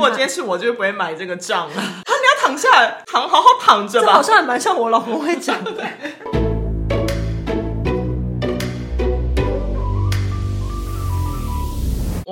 如果今天是我，就不会买这个账了。啊，你要躺下来，躺好好躺着吧。这好像还蛮像我老公会讲的。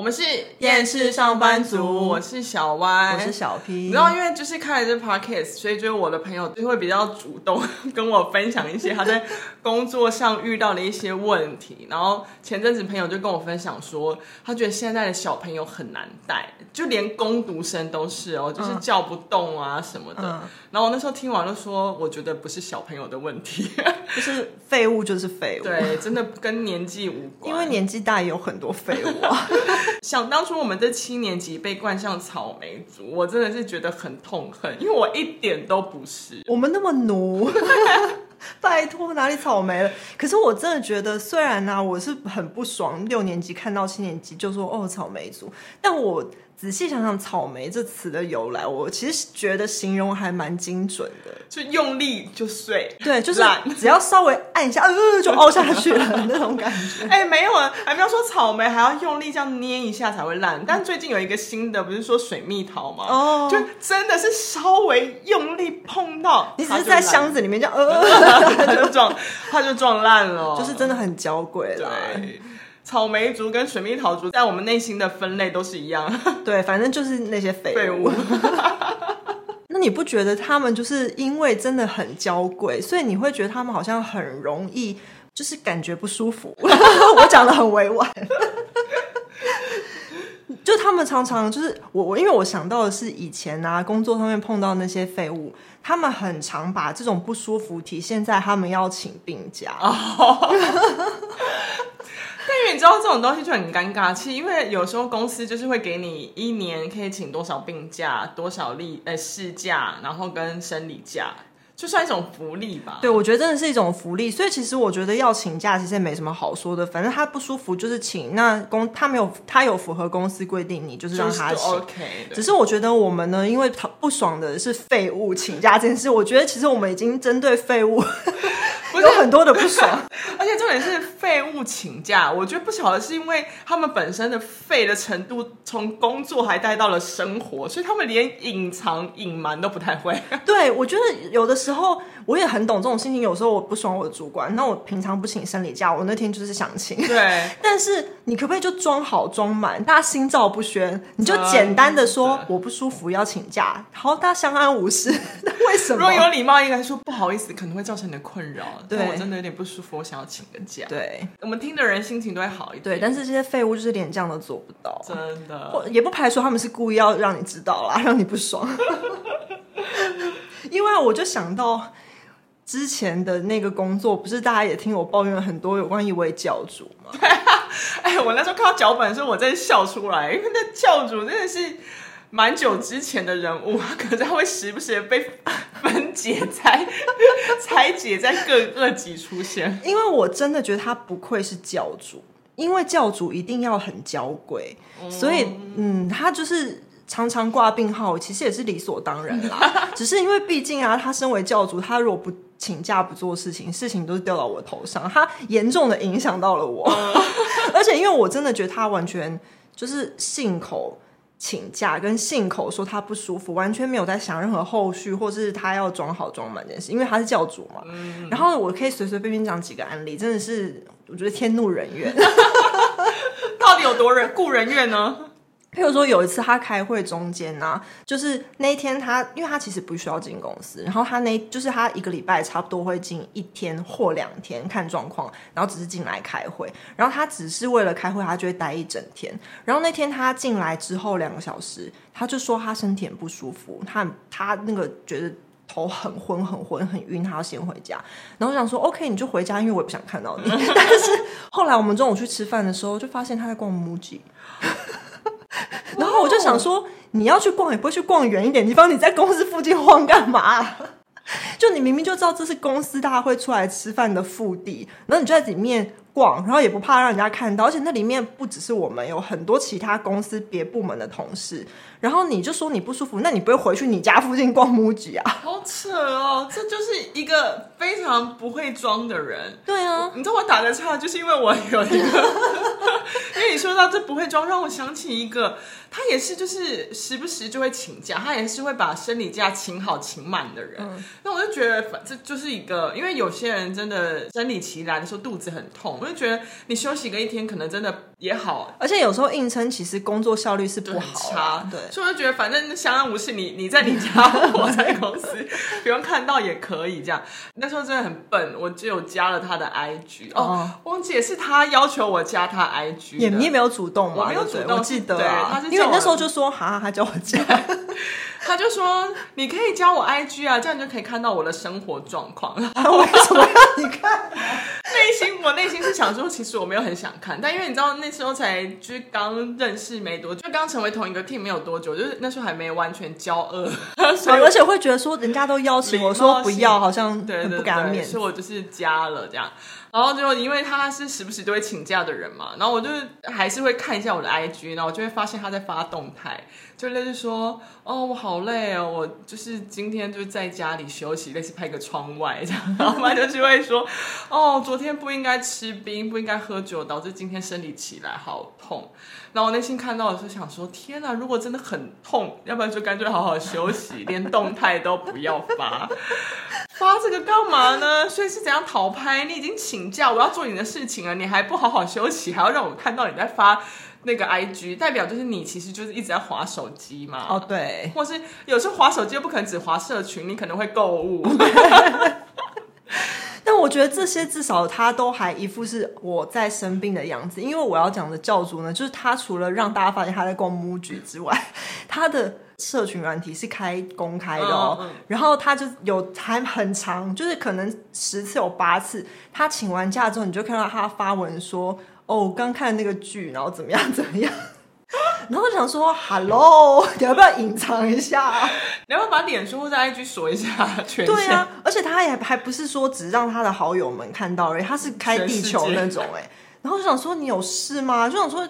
们是厌世上班族，我是小歪我是小 P。然后因为就是开了这 podcast，所以就是我的朋友就会比较主动跟我分享一些他在工作上遇到的一些问题。然后前阵子朋友就跟我分享说，他觉得现在的小朋友很难带，就连工读生都是哦，就是叫不动啊什么的。嗯、然后我那时候听完就说，我觉得不是小朋友的问题，就是废物就是废物，对，真的跟年纪无关，因为年纪大也有很多废物啊。想当初我们这七年级被冠上草莓族，我真的是觉得很痛恨，因为我一点都不是。我们那么奴，拜托哪里草莓了？可是我真的觉得，虽然呢、啊，我是很不爽六年级看到七年级就说哦草莓族，但我。仔细想想“草莓”这词的由来，我其实觉得形容还蛮精准的，就用力就碎，对，就是只要稍微按一下，呃，就凹下去了那种感觉。哎、欸，没有啊，还没有说草莓还要用力这样捏一下才会烂。但最近有一个新的，不是说水蜜桃吗？哦，就真的是稍微用力碰到，你只是在箱子里面这样，呃，它就撞，它就撞烂了，就是真的很娇贵了。对。草莓族跟水蜜桃族在我们内心的分类都是一样，对，反正就是那些废物。那你不觉得他们就是因为真的很娇贵，所以你会觉得他们好像很容易就是感觉不舒服？我讲的很委婉，就他们常常就是我我，因为我想到的是以前啊，工作上面碰到那些废物，他们很常把这种不舒服体现在他们要请病假。但你知道这种东西就很尴尬，其实因为有时候公司就是会给你一年可以请多少病假、多少例呃事假，然后跟生理假。就算一种福利吧。对，我觉得真的是一种福利。所以其实我觉得要请假其实也没什么好说的，反正他不舒服就是请。那公他没有他有符合公司规定，你就是让他请。OK。只是我觉得我们呢，因为他不爽的是废物请假这件事，我觉得其实我们已经针对废物 有很多的不爽。而且重点是废物请假，我觉得不晓得是因为他们本身的废的程度从工作还带到了生活，所以他们连隐藏隐瞒都不太会。对，我觉得有的时候。时候我也很懂这种心情，有时候我不爽我的主管，那我平常不请生理假，我那天就是想请。对，但是你可不可以就装好装满，大家心照不宣？你就简单的说我不舒服要请假，好，大家相安无事。为什么？如果有礼貌，应该说不好意思，可能会造成你的困扰。对，我真的有点不舒服，我想要请个假。对，我们听的人心情都会好一点。对，但是这些废物就是连这样都做不到，真的。或也不排除他们是故意要让你知道啦，让你不爽。因为我就想到。之前的那个工作，不是大家也听我抱怨了很多有关一位教主吗？对啊，哎，我那时候看到脚本的时候，我真的笑出来，因为那教主真的是蛮久之前的人物，可是他会时不时的被分解、拆拆解在各个集出现。因为我真的觉得他不愧是教主，因为教主一定要很娇贵，嗯、所以嗯，他就是。常常挂病号，其实也是理所当然啦。只是因为毕竟啊，他身为教主，他如果不请假不做事情，事情都是掉到我头上，他严重的影响到了我。而且因为我真的觉得他完全就是信口请假，跟信口说他不舒服，完全没有在想任何后续，或是他要装好装满这件事。因为他是教主嘛。然后我可以随随便便讲几个案例，真的是我觉得天怒人怨。到底有多人故人怨呢？譬如说有一次他开会中间呢、啊，就是那一天他，因为他其实不需要进公司，然后他那就是他一个礼拜差不多会进一天或两天看状况，然后只是进来开会，然后他只是为了开会，他就会待一整天。然后那天他进来之后两个小时，他就说他身体很不舒服，他他那个觉得头很昏很昏很晕，他要先回家。然后我想说 OK，你就回家，因为我也不想看到你。但是后来我们中午去吃饭的时候，就发现他在逛 MUJI。我就想说，你要去逛也不会去逛远一点地方，你在公司附近晃干嘛？就你明明就知道这是公司大家会出来吃饭的腹地，然后你就在里面逛，然后也不怕让人家看到，而且那里面不只是我们，有很多其他公司别部门的同事。然后你就说你不舒服，那你不会回去你家附近逛 MUJI 啊？好扯哦，这就是一个非常不会装的人。对啊，你知道我打的岔，就是因为我有一个，因为你说到这不会装，让我想起一个，他也是就是时不时就会请假，他也是会把生理假请好请满的人。嗯、那我就觉得，反正就是一个，因为有些人真的生理期来的时候肚子很痛，我就觉得你休息个一天可能真的也好，而且有时候硬撑，其实工作效率是不好，差对。所以我就觉得，反正相安无事，你你在你家，我在公司，不用看到也可以这样。那时候真的很笨，我只有加了他的 IG 哦，忘记也是他要求我加他 IG，也你也没有主动吗？我没有主动，我记得啊，他是因为那时候就说哈，他叫我加。他就说：“你可以加我 IG 啊，这样你就可以看到我的生活状况。”为什么要你看？内心我内心是想说，其实我没有很想看，但因为你知道那时候才就是刚认识没多久，就刚成为同一个 team 没有多久，就是那时候还没完全交恶，所以而且会觉得说人家都邀请我说不要，好像很不给他面子，所以我就是加了这样。然后就因为他是时不时都会请假的人嘛，然后我就还是会看一下我的 IG，然后我就会发现他在发动态，就类似说，哦，我好累哦，我就是今天就在家里休息，类似拍个窗外这样，然后他就是会说，哦，昨天不应该吃冰，不应该喝酒，导致今天生理起来好痛。然后我内心看到的时候想说，天哪，如果真的很痛，要不然就干脆好好休息，连动态都不要发。发这个干嘛呢？所以是怎样讨拍？你已经请假，我要做你的事情了，你还不好好休息，还要让我看到你在发那个 IG，代表就是你其实就是一直在划手机嘛。哦，对，或是有时候划手机又不可能只划社群，你可能会购物。但我觉得这些至少他都还一副是我在生病的样子，因为我要讲的教主呢，就是他除了让大家发现他在逛 MUJI 之外，他的。社群软体是开公开的哦，嗯嗯、然后他就有还很长，就是可能十次有八次，他请完假之后，你就看到他发文说：“哦，刚看那个剧，然后怎么样怎么样。”然后我想说：“Hello，你要不要隐藏一下？你要不要把脸书或者 IG 锁一下？” 全对啊，而且他也还不是说只让他的好友们看到而已，他是开地球那种哎。然后就想说：“你有事吗？”就想说。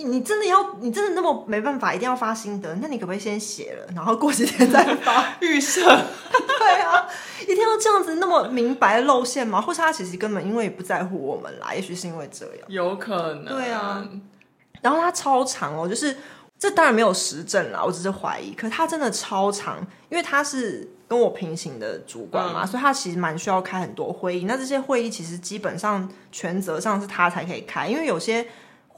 你真的要，你真的那么没办法，一定要发心得？那你可不可以先写了，然后过几天再发预设？对啊，一定要这样子那么明白露馅吗？或是他其实根本因为也不在乎我们啦？也许是因为这样，有可能。对啊，然后他超长哦，就是这当然没有实证啦，我只是怀疑。可他真的超长，因为他是跟我平行的主管嘛，嗯、所以他其实蛮需要开很多会议。那这些会议其实基本上权责上是他才可以开，因为有些。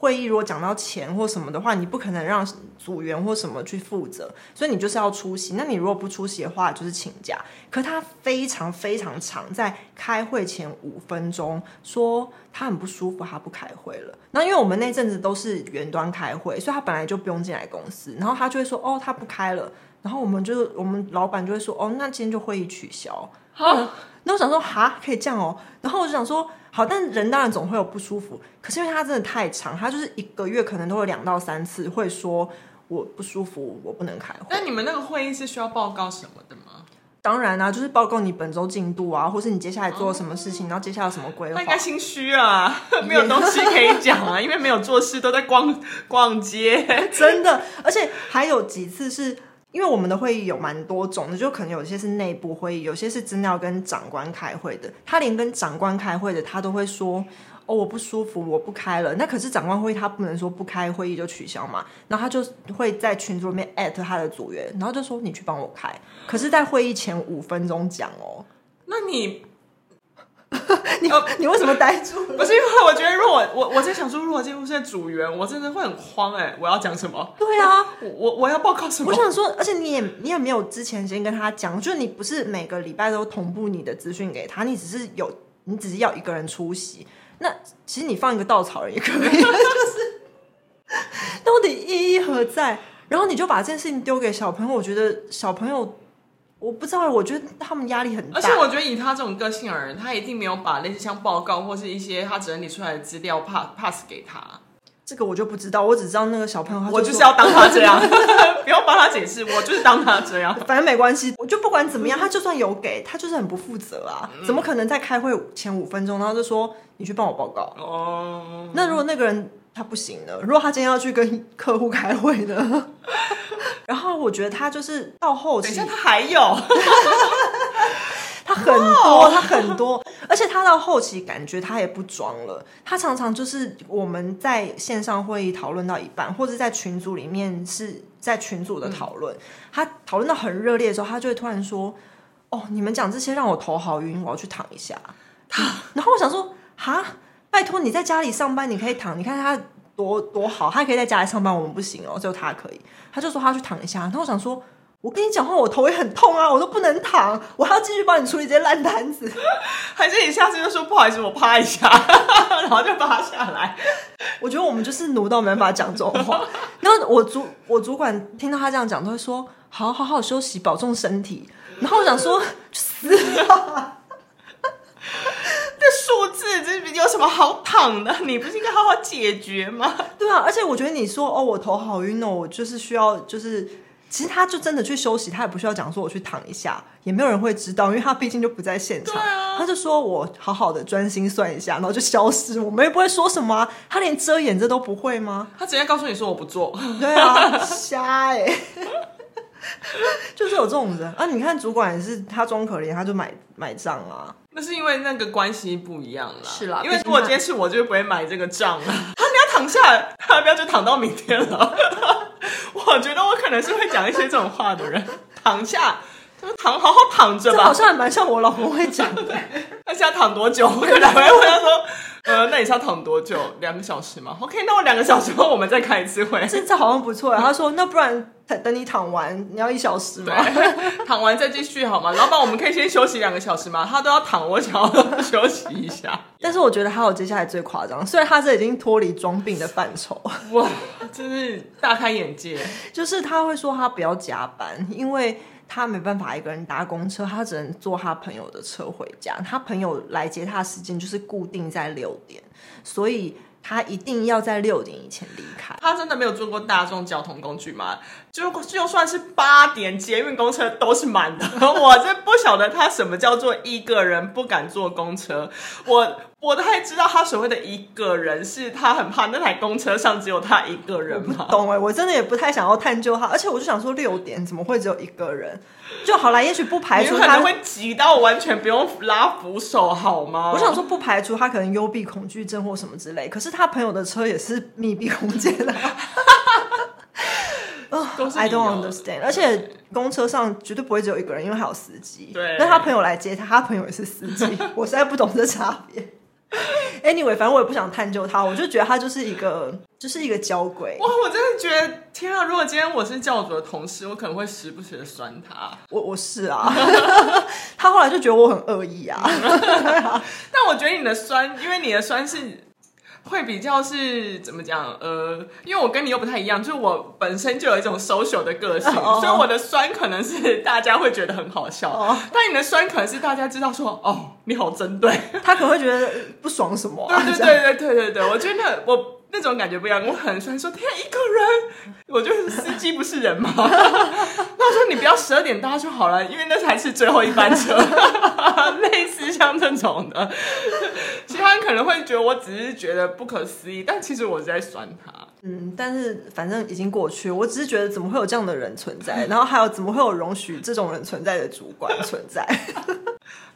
会议如果讲到钱或什么的话，你不可能让组员或什么去负责，所以你就是要出席。那你如果不出席的话，就是请假。可他非常非常长，在开会前五分钟说他很不舒服，他不开会了。那因为我们那阵子都是远端开会，所以他本来就不用进来公司。然后他就会说：“哦，他不开了。”然后我们就我们老板就会说：“哦，那今天就会议取消。”好，那我想说，哈，可以这样哦。然后我就想说。好，但人当然总会有不舒服。可是因为他真的太长，他就是一个月可能都有两到三次会说我不舒服，我不能开会。那你们那个会议是需要报告什么的吗？当然啊，就是报告你本周进度啊，或是你接下来做了什么事情，哦、然后接下来有什么规划。那应该心虚啊，没有东西可以讲啊，因为没有做事，都在逛逛街。真的，而且还有几次是。因为我们的会议有蛮多种的，就可能有些是内部会议，有些是真的要跟长官开会的。他连跟长官开会的，他都会说：“哦，我不舒服，我不开了。”那可是长官会议，他不能说不开会议就取消嘛。然后他就会在群组里面艾特他的组员，然后就说：“你去帮我开。”可是，在会议前五分钟讲哦。那你？你你为什么呆住？不是因为我觉得，如果我我在想说，如果今天是组员，我真的会很慌哎！我要讲什么？对啊，我我我要报告什么？我想说，而且你也你也没有之前先跟他讲，就是你不是每个礼拜都同步你的资讯给他，你只是有你只是要一个人出席。那其实你放一个稻草人也可以，就是 到底意义何在？然后你就把这件事情丢给小朋友，我觉得小朋友。我不知道，我觉得他们压力很大。而且我觉得以他这种个性而言，他一定没有把类似像报告或是一些他整理出来的资料 pass pass 给他。这个我就不知道，我只知道那个小朋友他就，我就是要当他这样，不要帮他解释，我就是当他这样，反正没关系，我就不管怎么样，他就算有给他，就是很不负责啊，嗯、怎么可能在开会前五分钟，然后就说你去帮我报告？哦，那如果那个人他不行呢？如果他今天要去跟客户开会呢？然后我觉得他就是到后期，等一下他还有。他很多，他很多，而且他到后期感觉他也不装了。他常常就是我们在线上会议讨论到一半，或者在群组里面是在群组的讨论，嗯、他讨论到很热烈的时候，他就会突然说：“哦，你们讲这些让我头好晕，我要去躺一下。”他，然后我想说：“哈，拜托你在家里上班，你可以躺，你看他多多好，他可以在家里上班，我们不行哦，只有他可以。”他就说他要去躺一下，然后我想说。我跟你讲话，我头也很痛啊，我都不能躺，我还要继续帮你处理这些烂摊子。还是你下次就说不好意思，我趴一下，然后就趴下来。我觉得我们就是奴到没办法讲这种话。然后我主我主管听到他这样讲，都会说好好好休息，保重身体。然后我想说死了，这数字这有什么好躺的？你不是应该好好解决吗？对啊，而且我觉得你说哦，我头好晕哦，我就是需要就是。其实他就真的去休息，他也不需要讲说我去躺一下，也没有人会知道，因为他毕竟就不在现场。啊、他就说我好好的专心算一下，然后就消失，我们也不会说什么、啊。他连遮掩这都不会吗？他直接告诉你说我不做。对啊，瞎哎、欸，就是有这种人啊！你看主管也是，他装可怜，他就买买账啊。那是因为那个关系不一样啦。是啦，因为如果今天是我，就不会买这个账啊。他你要躺下来，他不要就躺到明天了？我觉得我可能是会讲一些这种话的人，躺下，就躺，好好躺着吧。这好像还蛮像我老公会讲的。他想要躺多久？我可能会问他说。呃，那你是要躺多久？两个小时吗？OK，那我两个小时后我们再开一次会。这这好像不错。他说，那不然等你躺完，你要一小时吗？躺完再继续好吗？老板，我们可以先休息两个小时吗？他都要躺，我想要 休息一下。但是我觉得还有接下来最夸张，虽然他是已经脱离装病的范畴，哇，真是大开眼界。就是他会说他不要加班，因为。他没办法一个人搭公车，他只能坐他朋友的车回家。他朋友来接他的时间就是固定在六点，所以他一定要在六点以前离开。他真的没有坐过大众交通工具吗？就就算是八点捷运公车都是满的。我真不晓得他什么叫做一个人不敢坐公车。我。我都还知道他所谓的一个人，是他很怕那台公车上只有他一个人吗？懂哎，我真的也不太想要探究他，而且我就想说六点怎么会只有一个人？就好啦，也许不排除他会挤到完全不用拉扶手，好吗？我想说不排除他可能幽闭恐惧症或什么之类，可是他朋友的车也是密闭空间的。哦，I don't understand。而且公车上绝对不会只有一个人，因为还有司机。对，那他朋友来接他，他朋友也是司机，我实在不懂这差别。Anyway，反正我也不想探究他，我就觉得他就是一个，就是一个交鬼。哇，我真的觉得天啊！如果今天我是教主的同事，我可能会时不时的酸他。我我是啊，他后来就觉得我很恶意啊。但我觉得你的酸，因为你的酸是。会比较是怎么讲？呃，因为我跟你又不太一样，就是我本身就有一种 social 的个性，oh. 所以我的酸可能是大家会觉得很好笑，oh. 但你的酸可能是大家知道说，哦，你好针对，他可能会觉得不爽什么、啊？对对对对对对对，我觉得我。那种感觉不一样，我很喜欢说天一个人，我就是司机不是人吗？那我说你不要十二点搭就好了，因为那才是最后一班车。类似像这种的，其可能会觉得我只是觉得不可思议，但其实我是在酸他。嗯，但是反正已经过去，我只是觉得怎么会有这样的人存在，然后还有怎么会有容许这种人存在的主管存在。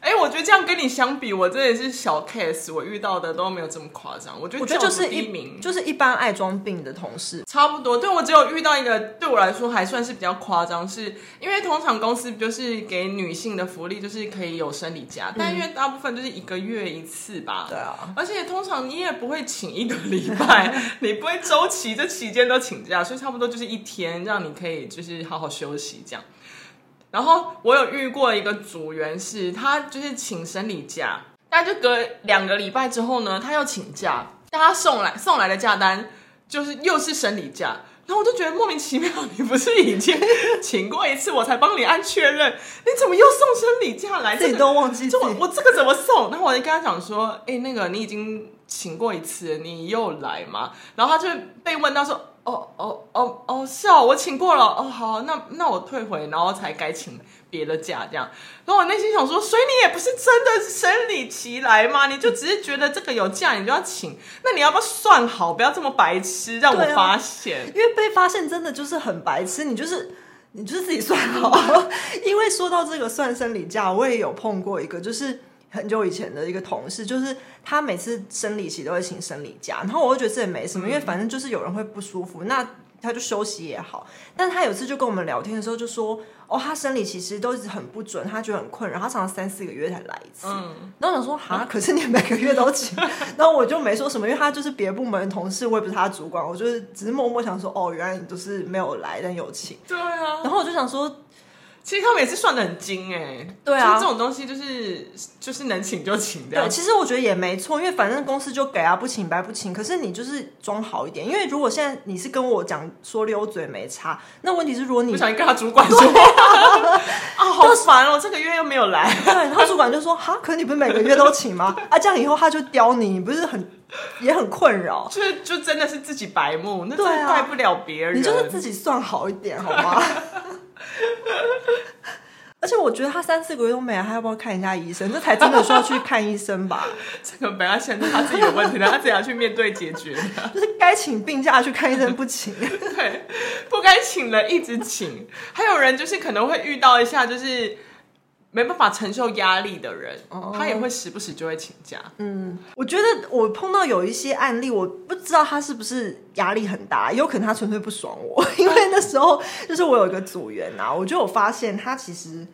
哎、欸，我觉得这样跟你相比，我真的是小 case，我遇到的都没有这么夸张。我觉得我觉得就是一名，就是一般爱装病的同事，差不多。对，我只有遇到一个，对我来说还算是比较夸张，是因为通常公司就是给女性的福利就是可以有生理假，嗯、但因为大部分就是一个月一次吧。对啊，而且通常你也不会请一个礼拜，你不会周期这期间都请假，所以差不多就是一天，让你可以就是好好休息这样。然后我有遇过一个组员，是他就是请生理假，但就隔两个礼拜之后呢，他又请假，但他送来送来的假单就是又是生理假，然后我就觉得莫名其妙，你不是已经请过一次，我才帮你按确认，你怎么又送生理假来？自己都忘记，就我我这个怎么送？然后我就跟他讲说，哎，那个你已经请过一次，你又来吗？然后他就被问到说，哦哦哦哦，是哦，我请过了，哦好，那那我退回，然后才该请别的假这样。然后我内心想说，所以你也不是真的生理期来吗？你就只是觉得这个有假，你就要请，那你要不要算好，不要这么白痴，让我发现，啊、因为被发现真的就是很白痴，你就是。你就是自己算好，因为说到这个算生理假，我也有碰过一个，就是很久以前的一个同事，就是他每次生理期都会请生理假，然后我就觉得这也没什么，因为反正就是有人会不舒服，那。他就休息也好，但他有次就跟我们聊天的时候就说：“哦，他生理其实都一直很不准，他觉得很困扰，他常常三四个月才来一次。嗯”然后我想说：“哈，可是你每个月都请。”然后我就没说什么，因为他就是别部门的同事，我也不是他的主管，我就是只是默默想说：“哦，原来你都是没有来，但有请。”对啊。然后我就想说。其实他们也是算的很精哎，对啊，这种东西就是就是能请就请的。对，其实我觉得也没错，因为反正公司就给啊，不请白不请。可是你就是装好一点，因为如果现在你是跟我讲说溜嘴没差，那问题是如果你不小心跟他主管说啊，啊，好烦哦，这个月又没有来。对，然后主管就说哈，可是你不是每个月都请吗？啊，这样以后他就刁你，你不是很也很困扰？就是就真的是自己白目，那真的怪不了别人。你就是自己算好一点好吗？而且我觉得他三四个月都没来，他要不要看一下医生？这才真的需要去看医生吧？这个本来现在他自己有问题的，他自己要去面对解决的。就是该请病假去看医生不请，对，不该请的一直请。还有人就是可能会遇到一下，就是。没办法承受压力的人，oh. 他也会时不时就会请假。嗯，我觉得我碰到有一些案例，我不知道他是不是压力很大，有可能他纯粹不爽我。因为那时候就是我有一个组员啊，我就有发现他其实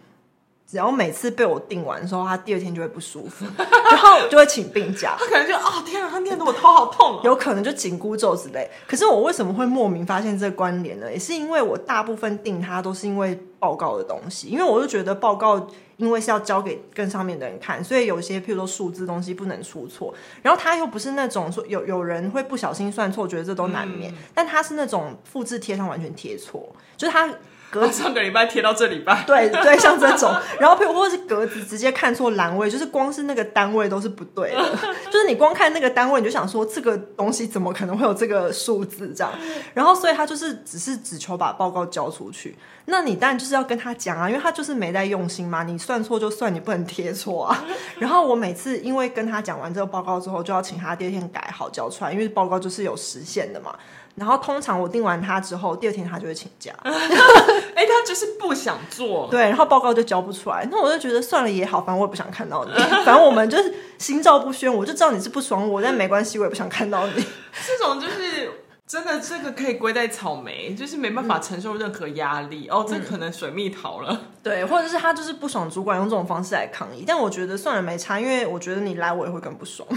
只要每次被我定完的时候，他第二天就会不舒服，然后就会请病假。他可能就哦天啊，他念的我头好痛，有可能就紧箍咒之类。可是我为什么会莫名发现这个关联呢？也是因为我大部分定他都是因为报告的东西，因为我就觉得报告。因为是要交给更上面的人看，所以有些譬如说数字东西不能出错。然后他又不是那种说有有人会不小心算错，觉得这都难免。嗯、但他是那种复制贴上完全贴错，就是他。格子。上个礼拜贴到这礼拜，对对，像这种，然后譬如或者是格子直接看错栏位，就是光是那个单位都是不对的，就是你光看那个单位，你就想说这个东西怎么可能会有这个数字这样，然后所以他就是只是只求把报告交出去，那你当然就是要跟他讲啊，因为他就是没在用心嘛，你算错就算，你不能贴错啊。然后我每次因为跟他讲完这个报告之后，就要请他第二天改好交出来，因为报告就是有时限的嘛。然后通常我定完他之后，第二天他就会请假。哎、欸，他就是不想做。对，然后报告就交不出来。那我就觉得算了也好，反正我也不想看到你。反正我们就是心照不宣，我就知道你是不爽我，但没关系，我也不想看到你。这种就是真的，这个可以归在草莓，就是没办法承受任何压力。嗯、哦，这可能水蜜桃了。对，或者是他就是不爽主管用这种方式来抗议。但我觉得算了没差，因为我觉得你来我也会更不爽。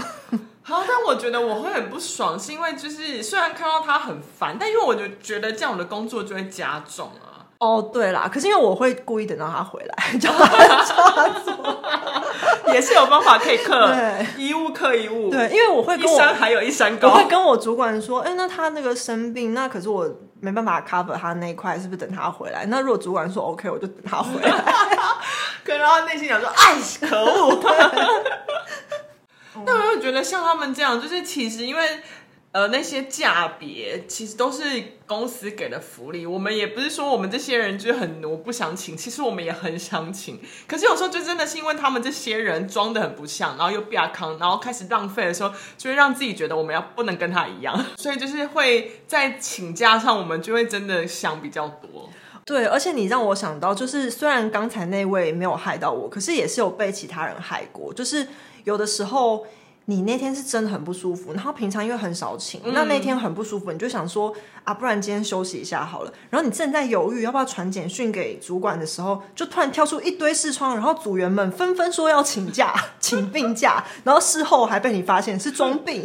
好，但我觉得我会很不爽，是因为就是虽然看到他很烦，但因为我就觉得这样我的工作就会加重啊。哦，对啦，可是因为我会故意等到他回来，叫他抓住，也是有方法可以克，对，一物克一物。对，因为我会跟我一山还有一山高，我会跟我主管说，哎，那他那个生病，那可是我没办法 cover 他那一块，是不是等他回来？那如果主管说 OK，我就等他回来。可然后内心想说，哎，可恶。但我又觉得像他们这样，就是其实因为呃那些价别其实都是公司给的福利，我们也不是说我们这些人就是很奴不想请，其实我们也很想请，可是有时候就真的是因为他们这些人装的很不像，然后又比较康，然后开始浪费的时候，就会让自己觉得我们要不能跟他一样，所以就是会在请假上，我们就会真的想比较多。对，而且你让我想到，就是虽然刚才那位没有害到我，可是也是有被其他人害过，就是。有的时候，你那天是真的很不舒服，然后平常因为很少请，那那天很不舒服，你就想说啊，不然今天休息一下好了。然后你正在犹豫要不要传简讯给主管的时候，就突然跳出一堆视窗，然后组员们纷纷说要请假，请病假，然后事后还被你发现是装病，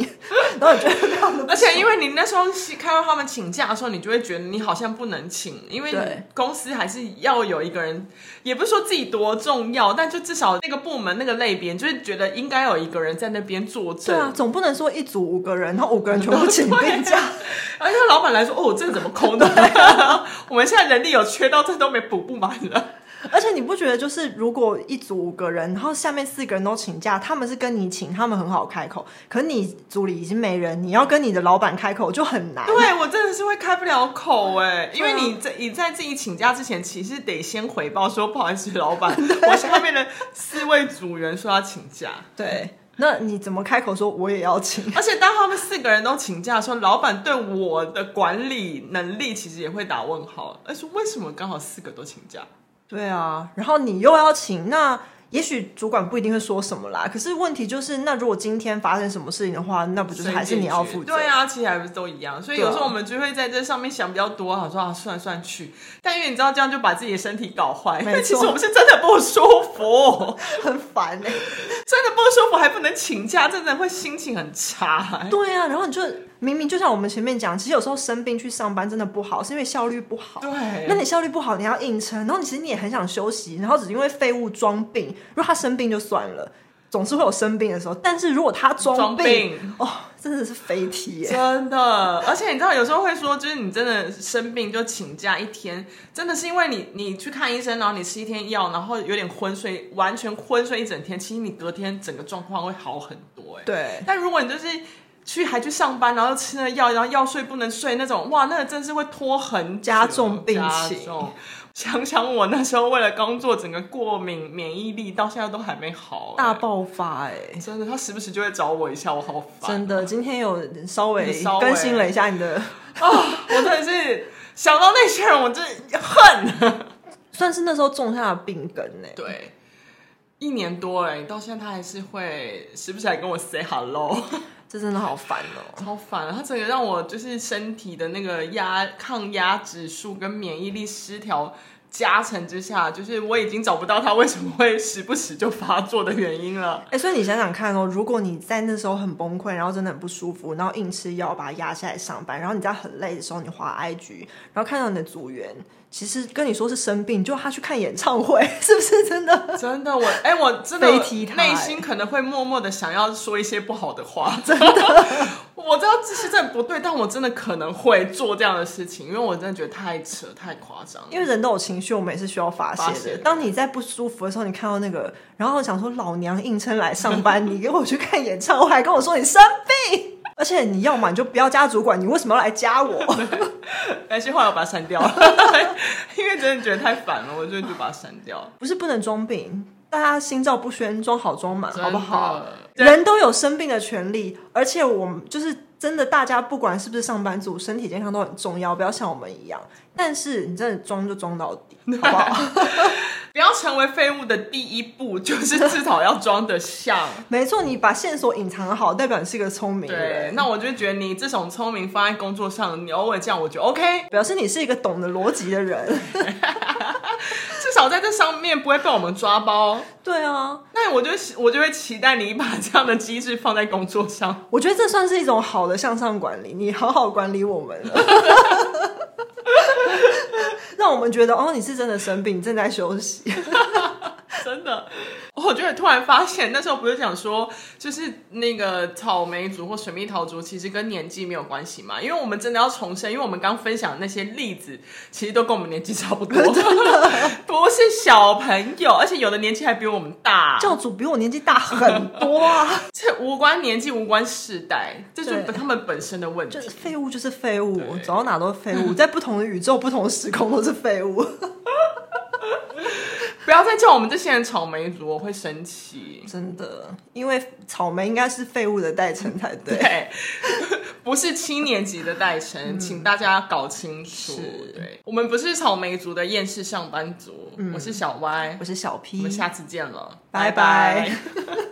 然后你觉得，而且因为你那时候看到他们请假的时候，你就会觉得你好像不能请，因为公司还是要有一个人，也不是说自己多重要，但就至少那个部门那个类别，就是觉得应该有一个人在那边。对啊，总不能说一组五个人，然后五个人全部请病假，而且老板来说，哦，这怎么空的？我们现在人力有缺到这都没补不满了。而且你不觉得，就是如果一组五个人，然后下面四个人都请假，他们是跟你请，他们很好开口。可你组里已经没人，你要跟你的老板开口就很难。对，我真的是会开不了口哎，因为你在你在自己请假之前，其实得先回报说，不好意思，老板，我下面的四位组员说要请假。对，那你怎么开口说我也要请？而且当他们四个人都请假的时候，老板对我的管理能力其实也会打问号，而且为什么刚好四个都请假？对啊，然后你又要请，那也许主管不一定会说什么啦。可是问题就是，那如果今天发生什么事情的话，那不就是还是你要负责？对啊，其实还不是都一样。所以有时候我们就会在这上面想比较多，好说啊，算算去。但因为你知道这样就把自己的身体搞坏，没错，其实我们是真的不舒服，很烦哎、欸，真的不舒服还不能请假，真的会心情很差、欸。对啊，然后你就。明明就像我们前面讲，其实有时候生病去上班真的不好，是因为效率不好。对，那你效率不好，你要硬撑，然后你其实你也很想休息，然后只是因为废物装病。如果他生病就算了，总是会有生病的时候。但是如果他装病，病哦，真的是飞踢耶！真的，而且你知道，有时候会说，就是你真的生病就请假一天，真的是因为你你去看医生，然后你吃一天药，然后有点昏睡，完全昏睡一整天，其实你隔天整个状况会好很多。哎，对。但如果你就是。去还去上班，然后吃那个药，然后药睡不能睡那种，哇，那个真是会拖很加重病情。想想我那时候为了工作，整个过敏免疫力到现在都还没好，大爆发哎、欸！真的，他时不时就会找我一下，我好烦。真的，今天有稍微更新了一下你的啊，我真的是想到那些人，我真的恨，算是那时候种下的病根呢、欸。对，一年多哎，到现在他还是会时不时来跟我 say hello。这真的好烦哦，超烦！它整个让我就是身体的那个压抗压指数跟免疫力失调加成之下，就是我已经找不到他为什么会时不时就发作的原因了。哎，所以你想想看哦，如果你在那时候很崩溃，然后真的很不舒服，然后硬吃药把它压下来上班，然后你在很累的时候你滑 IG，然后看到你的组员。其实跟你说是生病，就他去看演唱会，是不是真的？真的，我哎、欸，我真的 内心可能会默默的想要说一些不好的话。真的，我知道这些真的不对，但我真的可能会做这样的事情，因为我真的觉得太扯、太夸张。因为人都有情绪，我们也是需要发泄的。发当你在不舒服的时候，你看到那个，然后想说老娘硬撑来上班，你给我去看演唱会，还跟我说你生病。而且你要嘛，你就不要加主管，你为什么要来加我？但是后来我把它删掉了，因为真的觉得太烦了，我就就把它删掉。不是不能装病，大家心照不宣，装好装满，好不好？人都有生病的权利，而且我们就是真的，大家不管是不是上班族，身体健康都很重要，不要像我们一样。但是你真的装就装到底，好不好？不要成为废物的第一步，就是至少要装得像。没错，你把线索隐藏好，代表你是一个聪明人。对，那我就觉得你这种聪明放在工作上，你偶尔这样，我觉得 OK，表示你是一个懂得逻辑的人。至少在这上面不会被我们抓包。对啊，那我就我就会期待你把这样的机制放在工作上。我觉得这算是一种好的向上管理，你好好管理我们了。让我们觉得哦，你是真的生病，正在休息。真的，我觉得突然发现，那时候不是讲说，就是那个草莓族或水蜜桃族，其实跟年纪没有关系嘛？因为我们真的要重申，因为我们刚分享的那些例子，其实都跟我们年纪差不多，不是小朋友，而且有的年纪还比我们大。教主比我年纪大很多啊，这无关年纪，无关世代，这就是他们本身的问题。就是废物就是废物，走到哪都是废物，在不同的宇宙、不同的时空都是废物。不要再叫我们这些人草莓族，我会生气。真的，因为草莓应该是废物的代称才对，对，不是七年级的代称，嗯，请大家搞清楚。对，我们不是草莓族的厌世上班族，嗯，我是小歪，我是小 P，我们下次见了，拜拜。